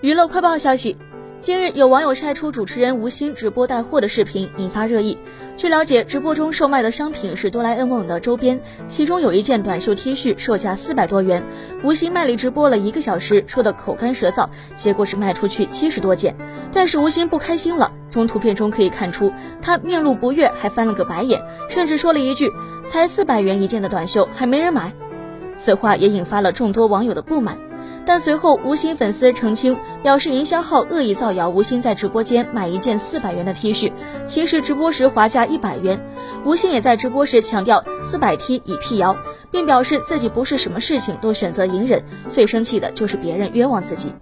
娱乐快报消息，近日有网友晒出主持人吴昕直播带货的视频，引发热议。据了解，直播中售卖的商品是哆啦 A 梦的周边，其中有一件短袖 T 恤，售价四百多元。吴昕卖力直播了一个小时，说的口干舌燥，结果是卖出去七十多件。但是吴昕不开心了，从图片中可以看出，他面露不悦，还翻了个白眼，甚至说了一句：“才四百元一件的短袖，还没人买。”此话也引发了众多网友的不满。但随后，吴昕粉丝澄清，表示营销号恶意造谣吴昕在直播间买一件四百元的 T 恤，其实直播时划价一百元。吴昕也在直播时强调四百 T 已辟谣，并表示自己不是什么事情都选择隐忍，最生气的就是别人冤枉自己。